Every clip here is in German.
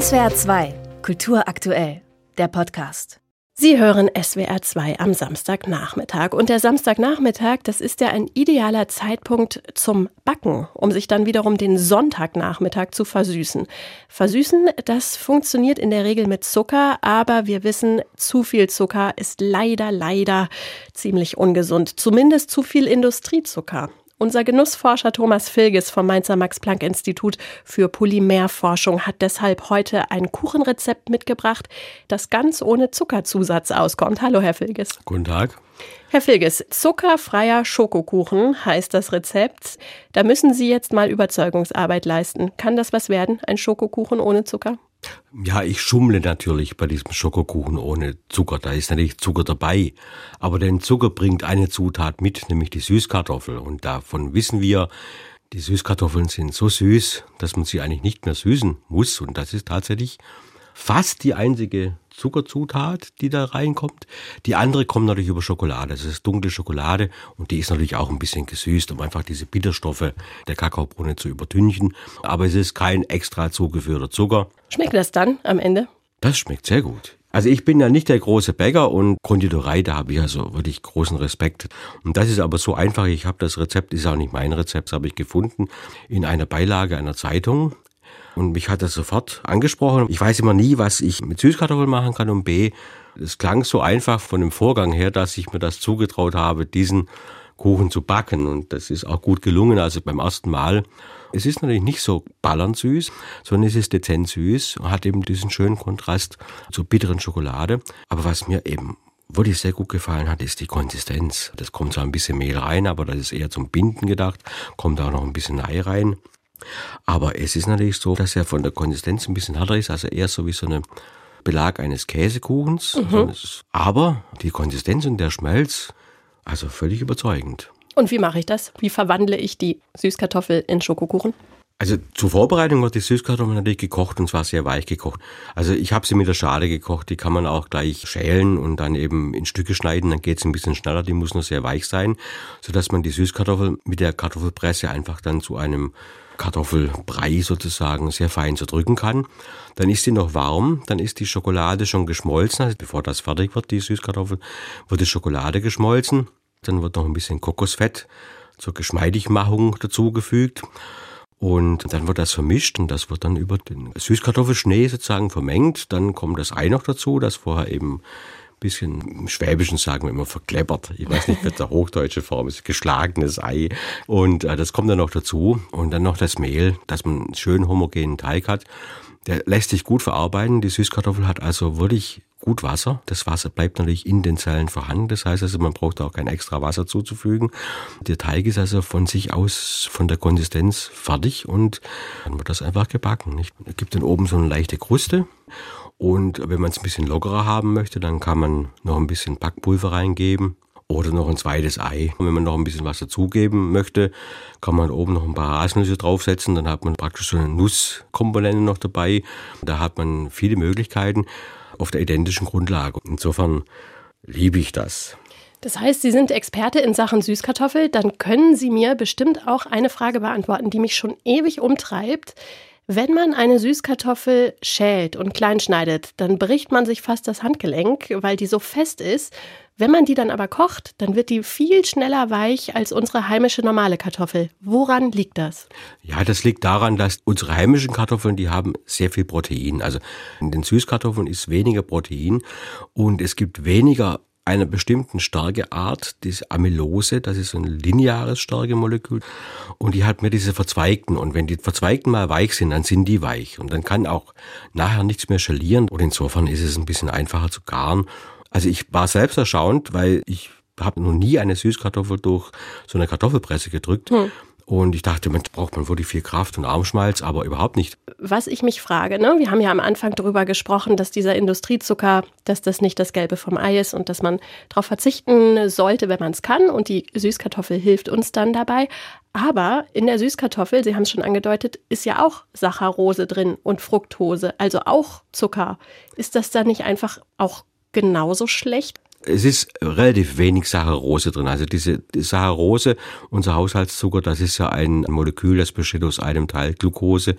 SWR 2, Kultur aktuell, der Podcast. Sie hören SWR 2 am Samstagnachmittag. Und der Samstagnachmittag, das ist ja ein idealer Zeitpunkt zum Backen, um sich dann wiederum den Sonntagnachmittag zu versüßen. Versüßen, das funktioniert in der Regel mit Zucker, aber wir wissen, zu viel Zucker ist leider, leider ziemlich ungesund. Zumindest zu viel Industriezucker. Unser Genussforscher Thomas Filges vom Mainzer Max-Planck-Institut für Polymerforschung hat deshalb heute ein Kuchenrezept mitgebracht, das ganz ohne Zuckerzusatz auskommt. Hallo, Herr Filges. Guten Tag. Herr Filges, zuckerfreier Schokokuchen heißt das Rezept. Da müssen Sie jetzt mal Überzeugungsarbeit leisten. Kann das was werden, ein Schokokuchen ohne Zucker? Ja, ich schummle natürlich bei diesem Schokokuchen ohne Zucker. Da ist natürlich Zucker dabei. Aber den Zucker bringt eine Zutat mit, nämlich die Süßkartoffel. Und davon wissen wir, die Süßkartoffeln sind so süß, dass man sie eigentlich nicht mehr süßen muss. Und das ist tatsächlich fast die einzige Zuckerzutat, die da reinkommt. Die andere kommt natürlich über Schokolade. Das ist dunkle Schokolade und die ist natürlich auch ein bisschen gesüßt, um einfach diese Bitterstoffe der Kakaobohne zu übertünchen. Aber es ist kein extra zugeführter Zucker. Schmeckt das dann am Ende? Das schmeckt sehr gut. Also ich bin ja nicht der große Bäcker und Konditorei, da habe ich also wirklich großen Respekt. Und das ist aber so einfach. Ich habe das Rezept, ist auch nicht mein Rezept, das habe ich gefunden in einer Beilage einer Zeitung. Und mich hat das sofort angesprochen. Ich weiß immer nie, was ich mit Süßkartoffeln machen kann. Und B, es klang so einfach von dem Vorgang her, dass ich mir das zugetraut habe, diesen Kuchen zu backen. Und das ist auch gut gelungen, also beim ersten Mal. Es ist natürlich nicht so ballernd süß, sondern es ist dezent süß und hat eben diesen schönen Kontrast zur bitteren Schokolade. Aber was mir eben wirklich sehr gut gefallen hat, ist die Konsistenz. Das kommt zwar ein bisschen Mehl rein, aber das ist eher zum Binden gedacht. Kommt auch noch ein bisschen Ei rein. Aber es ist natürlich so, dass er von der Konsistenz ein bisschen härter ist, also eher so wie so eine Belag eines Käsekuchens. Mhm. Aber die Konsistenz und der Schmelz, also völlig überzeugend. Und wie mache ich das? Wie verwandle ich die Süßkartoffel in Schokokuchen? Also zur Vorbereitung wird die Süßkartoffel natürlich gekocht und zwar sehr weich gekocht. Also ich habe sie mit der Schale gekocht, die kann man auch gleich schälen und dann eben in Stücke schneiden, dann geht es ein bisschen schneller, die muss nur sehr weich sein, sodass man die Süßkartoffel mit der Kartoffelpresse einfach dann zu einem Kartoffelbrei sozusagen sehr fein zerdrücken kann. Dann ist sie noch warm, dann ist die Schokolade schon geschmolzen, also bevor das fertig wird, die Süßkartoffel, wird die Schokolade geschmolzen. Dann wird noch ein bisschen Kokosfett zur Geschmeidigmachung dazugefügt. Und dann wird das vermischt und das wird dann über den Süßkartoffelschnee sozusagen vermengt. Dann kommt das Ei noch dazu, das vorher eben bisschen im Schwäbischen sagen wir immer verkleppert. Ich weiß nicht, was der hochdeutsche Form ist. Geschlagenes Ei. Und äh, das kommt dann noch dazu. Und dann noch das Mehl, dass man einen schön homogenen Teig hat. Der lässt sich gut verarbeiten. Die Süßkartoffel hat also wirklich gut Wasser. Das Wasser bleibt natürlich in den Zellen vorhanden. Das heißt also, man braucht auch kein extra Wasser zuzufügen. Der Teig ist also von sich aus, von der Konsistenz fertig und dann wird das einfach gebacken. Es gibt dann oben so eine leichte Kruste und wenn man es ein bisschen lockerer haben möchte, dann kann man noch ein bisschen Backpulver reingeben oder noch ein zweites Ei. Und wenn man noch ein bisschen was dazugeben möchte, kann man oben noch ein paar Haselnüsse draufsetzen. Dann hat man praktisch so eine Nusskomponente noch dabei. Da hat man viele Möglichkeiten auf der identischen Grundlage. Insofern liebe ich das. Das heißt, Sie sind Experte in Sachen Süßkartoffel. Dann können Sie mir bestimmt auch eine Frage beantworten, die mich schon ewig umtreibt. Wenn man eine Süßkartoffel schält und klein schneidet, dann bricht man sich fast das Handgelenk, weil die so fest ist. Wenn man die dann aber kocht, dann wird die viel schneller weich als unsere heimische normale Kartoffel. Woran liegt das? Ja, das liegt daran, dass unsere heimischen Kartoffeln, die haben sehr viel Protein. Also in den Süßkartoffeln ist weniger Protein und es gibt weniger einer bestimmten Stärkeart, die Amylose, das ist ein lineares Stärkemolekül und die hat mir diese verzweigten und wenn die verzweigten mal weich sind, dann sind die weich und dann kann auch nachher nichts mehr schalieren und insofern ist es ein bisschen einfacher zu garen. Also ich war selbst erstaunt, weil ich habe noch nie eine Süßkartoffel durch so eine Kartoffelpresse gedrückt. Hm. Und ich dachte, man braucht man wirklich viel Kraft und Armschmalz, aber überhaupt nicht. Was ich mich frage, ne? wir haben ja am Anfang darüber gesprochen, dass dieser Industriezucker, dass das nicht das Gelbe vom Ei ist und dass man darauf verzichten sollte, wenn man es kann. Und die Süßkartoffel hilft uns dann dabei. Aber in der Süßkartoffel, Sie haben es schon angedeutet, ist ja auch Saccharose drin und Fructose, also auch Zucker. Ist das dann nicht einfach auch genauso schlecht? Es ist relativ wenig Saccharose drin. Also diese die Saccharose, unser Haushaltszucker, das ist ja ein Molekül, das besteht aus einem Teil Glucose,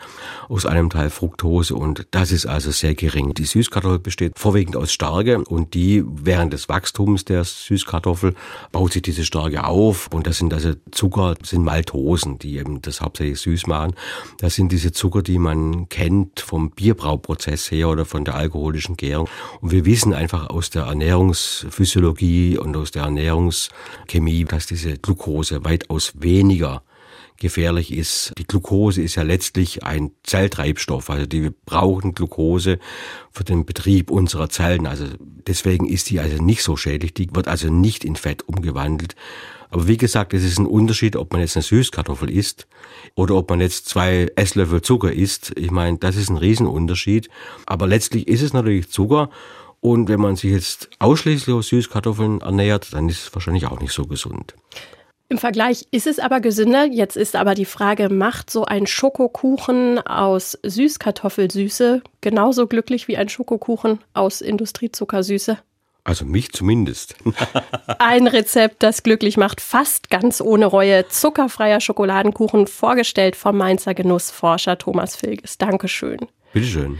aus einem Teil Fructose und das ist also sehr gering. Die Süßkartoffel besteht vorwiegend aus Starke und die während des Wachstums der Süßkartoffel baut sich diese Starke auf und das sind also Zucker, sind Maltosen, die eben das hauptsächlich süß machen. Das sind diese Zucker, die man kennt vom Bierbrauprozess her oder von der alkoholischen Gärung. Und wir wissen einfach aus der Ernährungsphysiologie und aus der Ernährungschemie, dass diese Glucose weitaus weniger gefährlich ist. Die Glucose ist ja letztlich ein Zelltreibstoff, also die wir brauchen Glucose für den Betrieb unserer Zellen. Also deswegen ist die also nicht so schädlich, die wird also nicht in Fett umgewandelt. Aber wie gesagt, es ist ein Unterschied, ob man jetzt eine Süßkartoffel isst oder ob man jetzt zwei Esslöffel Zucker isst. Ich meine, das ist ein Riesenunterschied. Aber letztlich ist es natürlich Zucker. Und wenn man sich jetzt ausschließlich aus Süßkartoffeln ernährt, dann ist es wahrscheinlich auch nicht so gesund. Im Vergleich ist es aber gesünder. Jetzt ist aber die Frage, macht so ein Schokokuchen aus Süßkartoffelsüße genauso glücklich wie ein Schokokuchen aus Industriezuckersüße? Also mich zumindest. Ein Rezept, das glücklich macht, fast ganz ohne Reue. Zuckerfreier Schokoladenkuchen, vorgestellt vom Mainzer Genussforscher Thomas Filges. Dankeschön. Bitteschön.